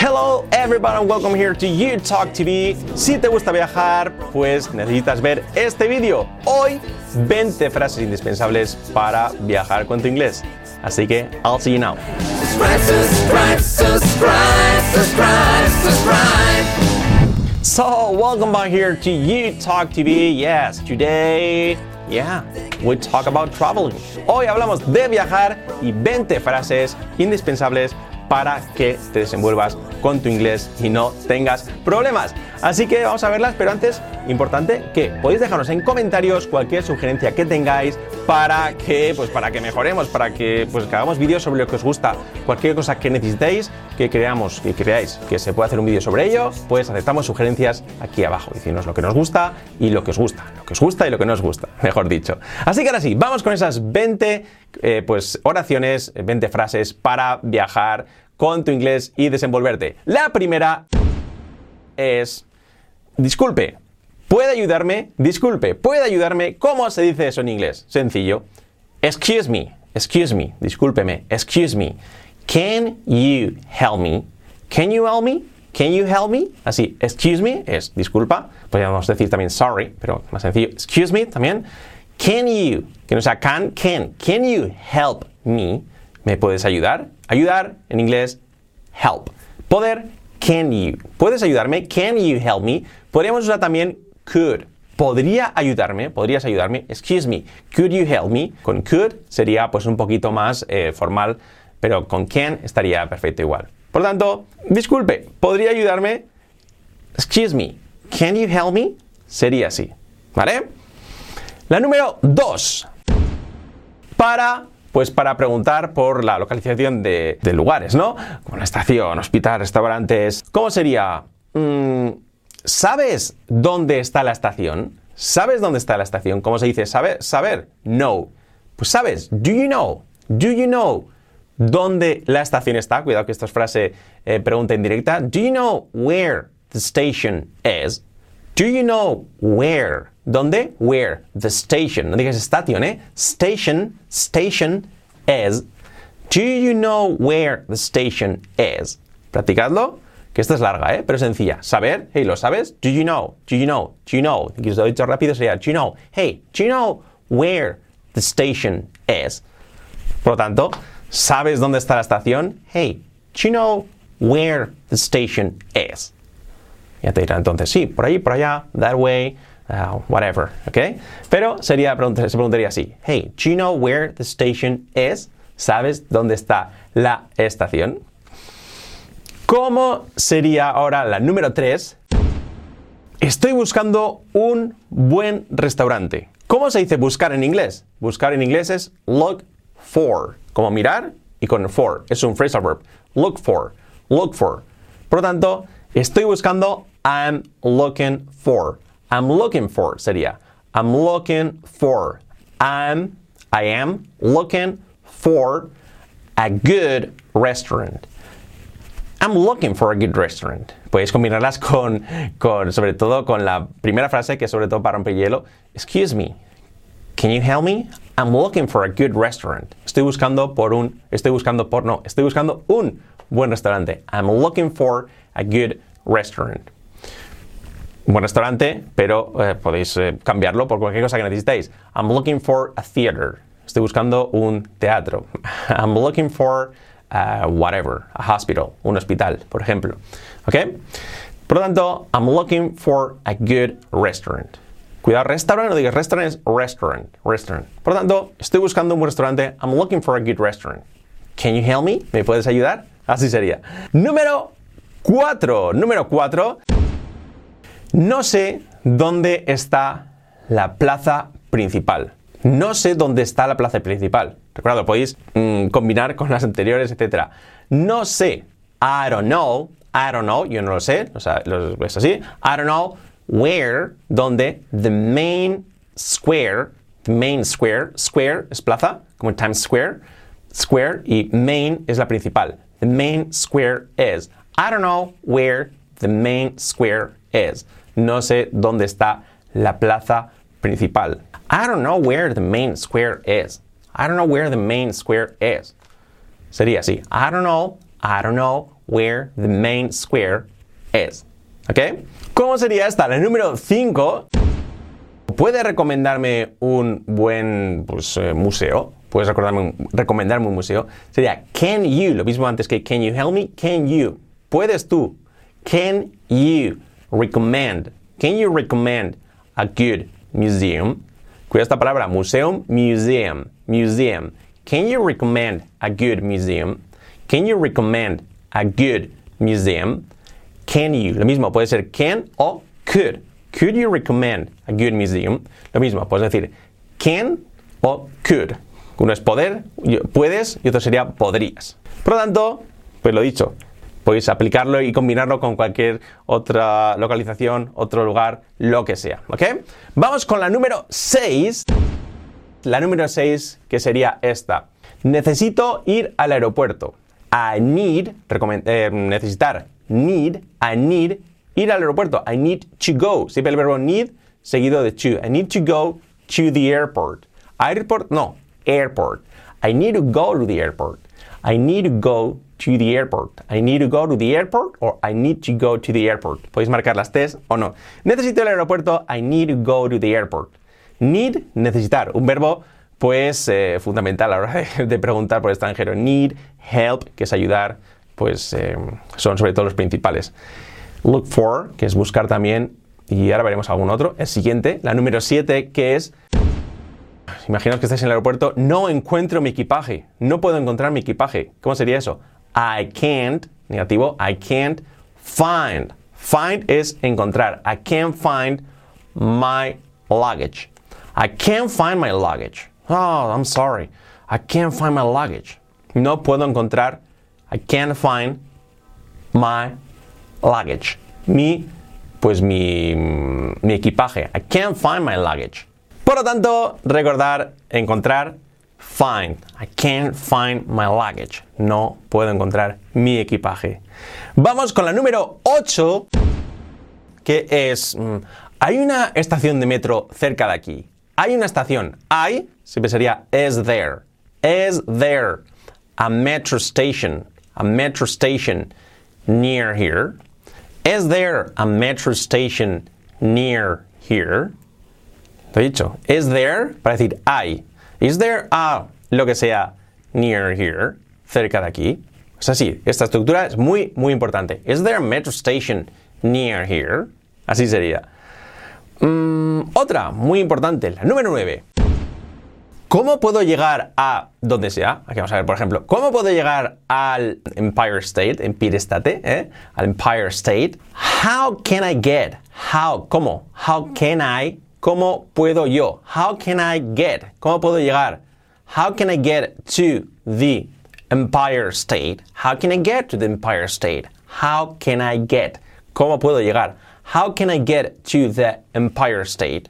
Hello everybody and welcome here to You Talk TV. Si te gusta viajar, pues necesitas ver este vídeo. Hoy 20 frases indispensables para viajar con tu inglés. Así que I'll see you now. Subscribe, subscribe, subscribe, subscribe, subscribe. So, welcome back here to You Talk TV. Yes, today, yeah, we talk about traveling. Hoy hablamos de viajar y 20 frases indispensables para que te desenvuelvas con tu inglés y no tengas problemas. Así que vamos a verlas, pero antes, importante que podéis dejarnos en comentarios cualquier sugerencia que tengáis para que, pues, para que mejoremos, para que, pues, hagamos vídeos sobre lo que os gusta, cualquier cosa que necesitéis, que creamos, que creáis que se puede hacer un vídeo sobre ello, pues aceptamos sugerencias aquí abajo. Decirnos lo que nos gusta y lo que os gusta, lo que os gusta y lo que no os gusta, mejor dicho. Así que ahora sí, vamos con esas 20 eh, pues, oraciones, 20 frases para viajar con tu inglés y desenvolverte. La primera es, disculpe, ¿puede ayudarme? Disculpe, ¿puede ayudarme? ¿Cómo se dice eso en inglés? Sencillo. Excuse me, excuse me, discúlpeme, excuse me. Can you help me? Can you help me? Can you help me? Así, excuse me es disculpa. Podríamos decir también sorry, pero más sencillo. Excuse me también. Can you, que no sea can, can. Can you help me? ¿Me puedes ayudar? Ayudar en inglés, help. Poder, can you. ¿Puedes ayudarme? Can you help me? Podríamos usar también could. ¿Podría ayudarme? ¿Podrías ayudarme? Excuse me. Could you help me? Con could sería pues un poquito más eh, formal, pero con can estaría perfecto igual. Por tanto, disculpe, ¿podría ayudarme? Excuse me. Can you help me? Sería así. ¿Vale? La número dos. Para pues para preguntar por la localización de, lugares, ¿no? Como la estación, hospital, restaurantes. ¿Cómo sería? Mm, ¿Sabes dónde está la estación? ¿Sabes dónde está la estación? ¿Cómo se dice? ¿Saber? ¿Saber? No. Pues sabes. Do you know? Do you know dónde la estación está? Cuidado que esta es frase eh, pregunta indirecta. Do you know where the station is? Do you know where? ¿Dónde? Where? The station. No digas station, ¿eh? Station, station is. Do you know where the station is? Practicadlo, que esta es larga, ¿eh? Pero sencilla. Saber, hey, ¿lo sabes? Do you know? Do you know? Do you know? Si lo he dicho rápido sería, do you know? Hey, do you know where the station is? Por lo tanto, ¿sabes dónde está la estación? Hey, do you know where the station is? Ya te dirá entonces, sí, por ahí, por allá, that way, uh, whatever, ¿ok? Pero sería, se preguntaría así, hey, do you know where the station is? ¿Sabes dónde está la estación? ¿Cómo sería ahora la número 3? Estoy buscando un buen restaurante. ¿Cómo se dice buscar en inglés? Buscar en inglés es look for, como mirar y con for. Es un phrasal verb. Look for, look for. Por lo tanto, estoy buscando, I'm looking for. I'm looking for sería, I'm looking for. I'm, I am looking for a good restaurant. I'm looking for a good restaurant. Puedes combinarlas con, con, sobre todo con la primera frase, que sobre todo para romper hielo. Excuse me, can you help me? I'm looking for a good restaurant. Estoy buscando por un, estoy buscando por, no, estoy buscando un buen restaurante. I'm looking for a good restaurant. Buen restaurante, pero eh, podéis eh, cambiarlo por cualquier cosa que necesitéis. I'm looking for a theater. Estoy buscando un teatro. I'm looking for whatever, a hospital, un hospital, por ejemplo. ¿Ok? Por lo tanto, I'm looking for a good restaurant. Cuidado, restaurant, no digas restaurant, es restaurant, restaurant. Por lo tanto, estoy buscando un restaurante. I'm looking for a good restaurant. Can you help me? ¿Me puedes ayudar? Así sería. Número 4. Número 4. No sé dónde está la plaza principal. No sé dónde está la plaza principal. Recuerda, podéis mm, combinar con las anteriores, etc. No sé. I don't know. I don't know. Yo no lo sé. O sea, lo es así. I don't know where, dónde, the main square, the main square, square es plaza, como Times Square, square, y main es la principal. The main square is. I don't know where the main square is. No sé dónde está la plaza principal. I don't know where the main square is. I don't know where the main square is. Sería así. I don't know I don't know where the main square is. ¿Ok? ¿Cómo sería esta? La número 5. ¿Puede recomendarme un buen pues, eh, museo? ¿Puedes recordarme un- recomendarme un museo? Sería can you, lo mismo antes que can you help me? Can you? ¿Puedes tú? Can you recommend? Can you recommend a good museum? Cuida esta palabra, museum, museum, museum. Can you recommend a good museum? Can you recommend a good museum? Can you? Lo mismo, puede ser can o could. Could you recommend a good museum? Lo mismo, puedes decir can o could. Uno es poder, puedes y otro sería podrías. Por lo tanto, pues lo dicho, podéis aplicarlo y combinarlo con cualquier otra localización, otro lugar, lo que sea. ¿Ok? Vamos con la número 6. La número 6, que sería esta. Necesito ir al aeropuerto. I need, eh, necesitar, need, I need, ir al aeropuerto. I need to go. Siempre el verbo need seguido de to. I need to go to the airport. Airport, no, airport. I need to go to the airport. I need to go to the airport. I need to go to the airport or I need to go to the airport. Podéis marcar las T's o no. Necesito el aeropuerto. I need to go to the airport. Need, necesitar. Un verbo, pues, eh, fundamental a la hora de, preguntar por extranjero. Need, help, que es ayudar, pues, eh, son sobre todo los principales. Look for, que es buscar también, y ahora veremos algún otro. El siguiente, la número 7, que es Imaginaos que estáis en el aeropuerto, no encuentro mi equipaje, no puedo encontrar mi equipaje. ¿Cómo sería eso? I can't, negativo, I can't find. Find es encontrar. I can't find my luggage. I can't find my luggage. Oh, I'm sorry. I can't find my luggage. No puedo encontrar. I can't find my luggage. Mi, pues mi, mi equipaje. I can't find my luggage. Por lo tanto, recordar, encontrar, find. I can't find my luggage. No puedo encontrar mi equipaje. Vamos con la número 8, que es, mm, hay una estación de metro cerca de aquí. Hay una estación. Hay, siempre sería is there. Is there a metro station? A metro station near here. Is there a metro station near here? Lo he dicho. Is there para decir hay. Is there a lo que sea near here, cerca de aquí? Es así. Esta estructura es muy, muy importante. Is there a metro station near here? Así sería. Mm, otra, muy importante, la número 9. ¿Cómo puedo llegar a donde sea? Aquí vamos a ver, por ejemplo, ¿cómo puedo llegar al Empire State, Empire State, eh? al Empire State? How can I get? How, ¿cómo? How can I? ¿Cómo puedo yo? How can I get? ¿Cómo puedo llegar? How can I get to the Empire State? How can I get to the Empire State? How can I get? ¿Cómo puedo llegar? How can I get to the Empire State?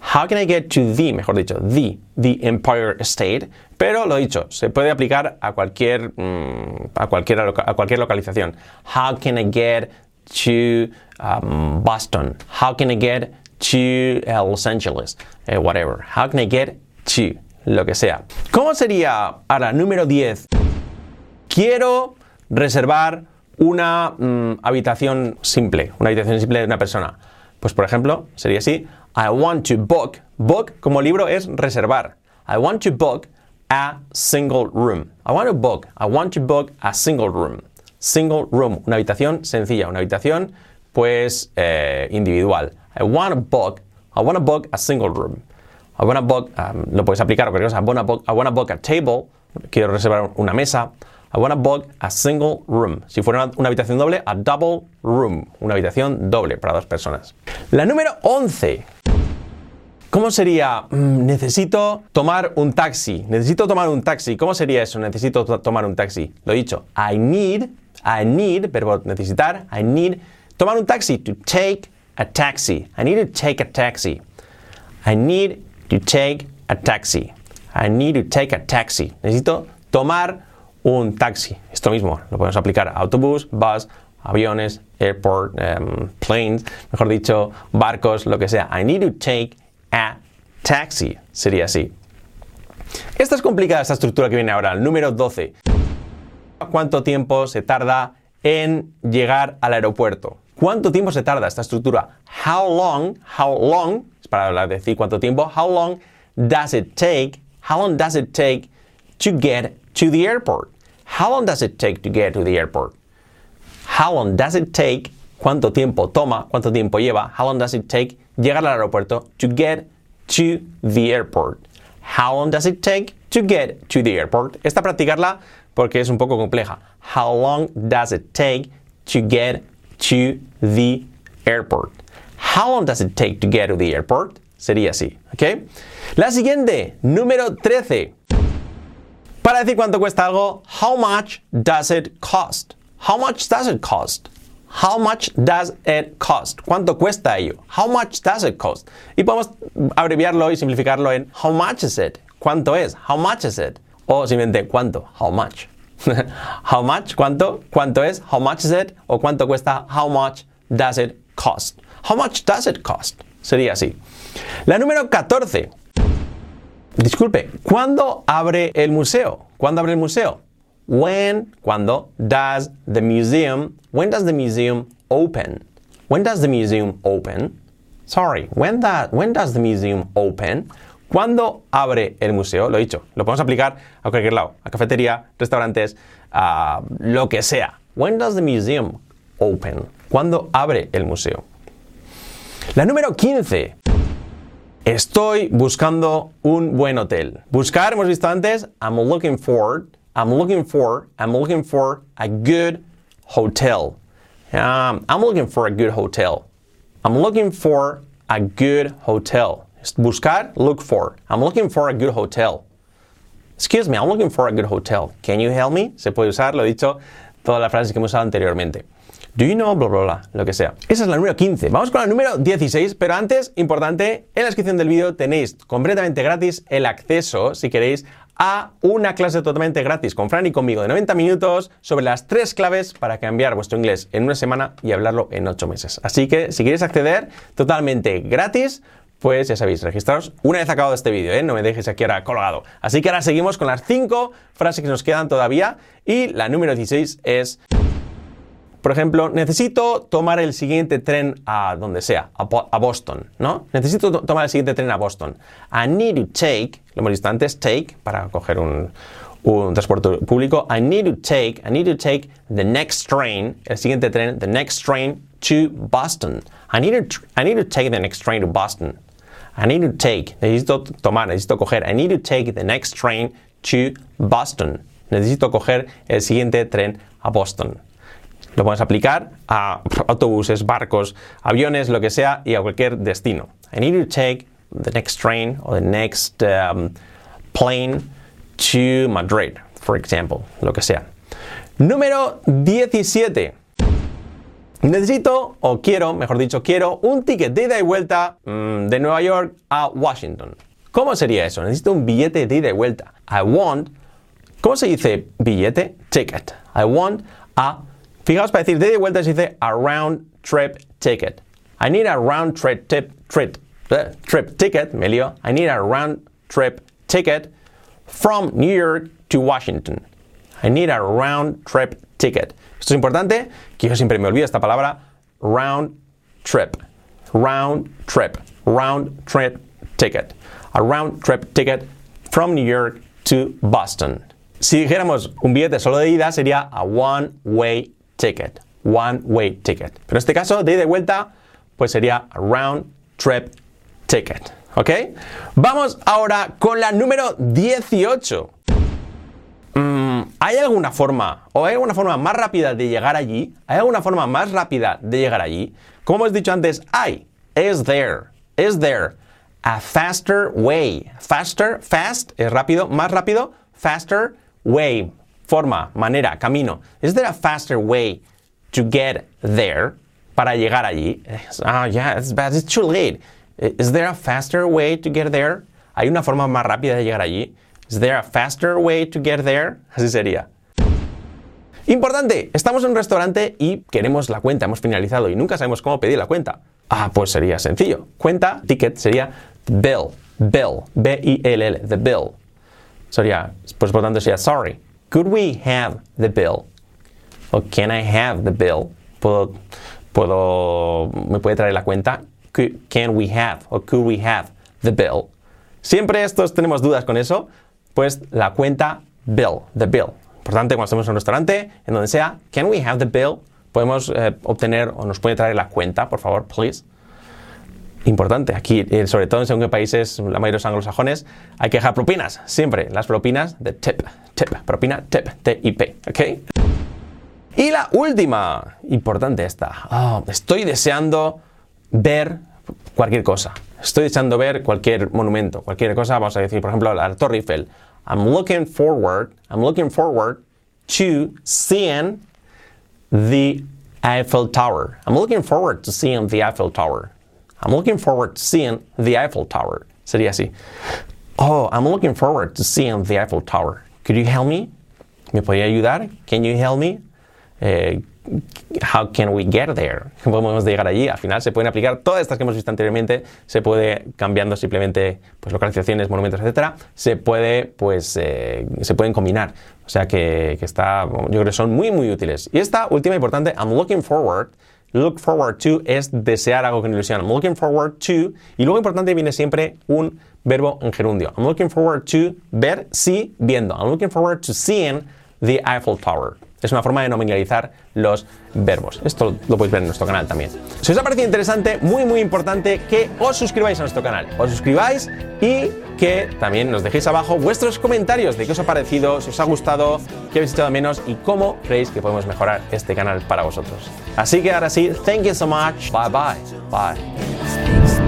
How can I get to the, mejor dicho, the, the Empire State? Pero lo dicho, se puede aplicar a cualquier, mm, a cualquier, a cualquier localización. How can I get to um, Boston? How can I get to uh, Los Angeles? Eh, whatever. How can I get to? Lo que sea. ¿Cómo sería ahora, número 10? Quiero reservar una mm, habitación simple, una habitación simple de una persona. Pues por ejemplo, sería así: I want to book. Book como libro es reservar. I want to book a single room. I want to book. I want to book a single room. Single room, una habitación sencilla, una habitación pues eh, individual. I want to book. I want to book a single room. I wanna book, um, lo puedes aplicar cualquier cosa. I wanna book, I wanna book a table, quiero reservar una mesa. I wanna book a single room. Si fuera una, habitación doble, a double room, una habitación doble para dos personas. La número 11. ¿Cómo sería? Mm, necesito tomar un taxi. Necesito tomar un taxi. ¿Cómo sería eso? Necesito to- tomar un taxi. Lo dicho. I need, I need, verbo necesitar. I need tomar un taxi. To take a taxi. I need to take a taxi. I need to take a taxi. I need to take a taxi. Necesito tomar un taxi. Esto mismo lo podemos aplicar a autobús, bus, aviones, airport, em, planes, mejor dicho, barcos, lo que sea. I need to take a taxi. Sería así. Esta es complicada, esta estructura que viene ahora, el número 12. ¿Cuánto tiempo se tarda en llegar al aeropuerto? ¿Cuánto tiempo se tarda esta estructura? How long, how long, es para decir cuánto tiempo, how long does it take, how long does it take to get to the airport? How long does it take to get to the airport? How long does it take, cuánto tiempo toma, cuánto tiempo lleva, how long does it take llegar al aeropuerto to get to the airport? How long does it take to get to the airport? Esta practicarla porque es un poco compleja. How long does it take to get to the airport? How long does it take to get to the airport? Sería así, ¿ok? La siguiente, número 13. Para decir cuánto cuesta algo, how much does it cost? How much does it cost? How much does it cost? ¿Cuánto cuesta ello? How much does it cost? Y podemos abreviarlo y simplificarlo en how much is it? ¿Cuánto es? How much is it? O simplemente cuánto? How much? how much? ¿Cuánto? ¿Cuánto es? How much is it? O cuánto cuesta? How much does it cost? How much does it cost? Sería así. La número 14. Disculpe, ¿cuándo abre el museo? ¿Cuándo abre el museo? When, ¿cuándo? Does the museum, when does the museum open? When does the museum open? Sorry, when, that, when does the museum open? ¿Cuándo abre el museo? Lo he dicho, lo podemos aplicar a cualquier lado, a cafetería, restaurantes, a lo que sea. When does the museum open? ¿Cuándo abre el museo? La número 15. Estoy buscando un buen hotel. Buscar, hemos visto antes, I'm looking for, I'm looking for, I'm looking for a good hotel. Um, I'm looking for a good hotel. I'm looking for a good hotel. Buscar, look for. I'm looking for a good hotel. Excuse me, I'm looking for a good hotel. Can you help me? Se puede usar, lo he dicho, todas las frases que hemos usado anteriormente. Do you know, bla, bla, bla, lo que sea. Esa es la número 15. Vamos con la número 16, pero antes, importante, en la descripción del vídeo tenéis completamente gratis el acceso, si queréis, a una clase totalmente gratis con Fran y conmigo de 90 minutos sobre las tres claves para cambiar vuestro inglés en una semana y hablarlo en 8 meses. Así que si queréis acceder totalmente gratis, pues ya sabéis, registraros una vez acabado este vídeo, ¿eh? no me dejéis aquí ahora colgado. Así que ahora seguimos con las 5 frases que nos quedan todavía y la número 16 es... Por ejemplo, necesito tomar el siguiente tren a donde sea, a, Bo- a Boston, ¿no? Necesito to- tomar el siguiente tren a Boston. I need to take, lo hemos visto antes, take, para coger un, un transporte público. I need to take, I need to take the next train, el siguiente tren, the next train to Boston. I need to, I need to take the next train to Boston. I need to take, necesito tomar, necesito coger. I need to take the next train to Boston. Necesito coger el siguiente tren a Boston. Lo podemos aplicar a autobuses, barcos, aviones, lo que sea y a cualquier destino. I need to take the next train or the next um, plane to Madrid, for example, lo que sea. Número 17. Necesito, o quiero, mejor dicho, quiero un ticket de ida y vuelta mm, de Nueva York a Washington. ¿Cómo sería eso? Necesito un billete de ida y vuelta. I want, ¿cómo se dice billete? Ticket. I want a, fijaos para decir de ida y vuelta se dice a round trip ticket. I need a round trip tip, trip, eh, trip ticket, me lío. I need a round trip ticket from New York to Washington. I need a round trip ticket. Esto es importante, que yo siempre me olvido esta palabra, round trip. Round trip. Round trip ticket. A round trip ticket from New York to Boston. Si dijéramos un billete solo de ida sería a one way ticket. One way ticket. Pero en este caso, de ida y vuelta, pues sería a round trip ticket. ¿Ok? Vamos ahora con la número 18. ¿Hay alguna forma o hay alguna forma más rápida de llegar allí? ¿Hay alguna forma más rápida de llegar allí? Como hemos dicho antes, hay. Is there. Is there a faster way? Faster, fast es rápido, más rápido. Faster way, forma, manera, camino. Is there a faster way to get there? Para llegar allí. Ah, yeah, it's bad. It's too late. Is there a faster way to get there? ¿Hay una forma más rápida de llegar allí? Is there a faster way to get there? Así sería. Importante, estamos en un restaurante y queremos la cuenta, hemos finalizado y nunca sabemos cómo pedir la cuenta. Ah, pues sería sencillo. Cuenta, ticket sería bill, bill, B-I-L-L, the bill. Sería, pues por tanto sería sorry, Could we have the bill? O can I have the bill? Puedo, puedo, me puede traer la cuenta. Can we have? O could we have the bill? Siempre estos tenemos dudas con eso. Pues la cuenta bill, the bill. Importante cuando estamos en un restaurante, en donde sea, can we have the bill? Podemos eh, obtener o nos puede traer la cuenta, por favor, please. Importante, aquí, eh, sobre todo en según qué países, la mayoría de los anglosajones, hay que dejar propinas, siempre. Las propinas de tip, tip, propina, tip, T-I-P, ¿ok? Y la última, importante esta. Ah, estoy deseando ver cualquier cosa. Estoy deseando ver cualquier monumento, cualquier cosa. Vamos a decir, por ejemplo, la Torre Eiffel. I'm looking forward, I'm looking forward to seeing the Eiffel Tower. I'm looking forward to seeing the Eiffel Tower. I'm looking forward to seeing the Eiffel Tower. Sería así. Oh, I'm looking forward to seeing the Eiffel Tower. Could you help me? ¿Me podría ayudar? Can you help me? Eh, how can we get there? ¿Cómo podemos llegar allí? Al final se pueden aplicar todas estas que hemos visto anteriormente. Se puede cambiando simplemente pues, localizaciones, monumentos, etcétera. Se puede, pues, eh, se pueden combinar. O sea que, que está, yo creo que son muy, muy útiles. Y esta última importante, I'm looking forward. Look forward to es desear algo con ilusión. I'm looking forward to. Y luego importante viene siempre un verbo en gerundio. I'm looking forward to ver, sí, viendo. I'm looking forward to seeing the Eiffel Tower. Es una forma de nominalizar los verbos. Esto lo podéis ver en nuestro canal también. Si os ha parecido interesante, muy muy importante que os suscribáis a nuestro canal. Os suscribáis y que también nos dejéis abajo vuestros comentarios de qué os ha parecido, si os ha gustado, qué habéis echado menos y cómo creéis que podemos mejorar este canal para vosotros. Así que ahora sí, thank you so much. Bye bye. Bye.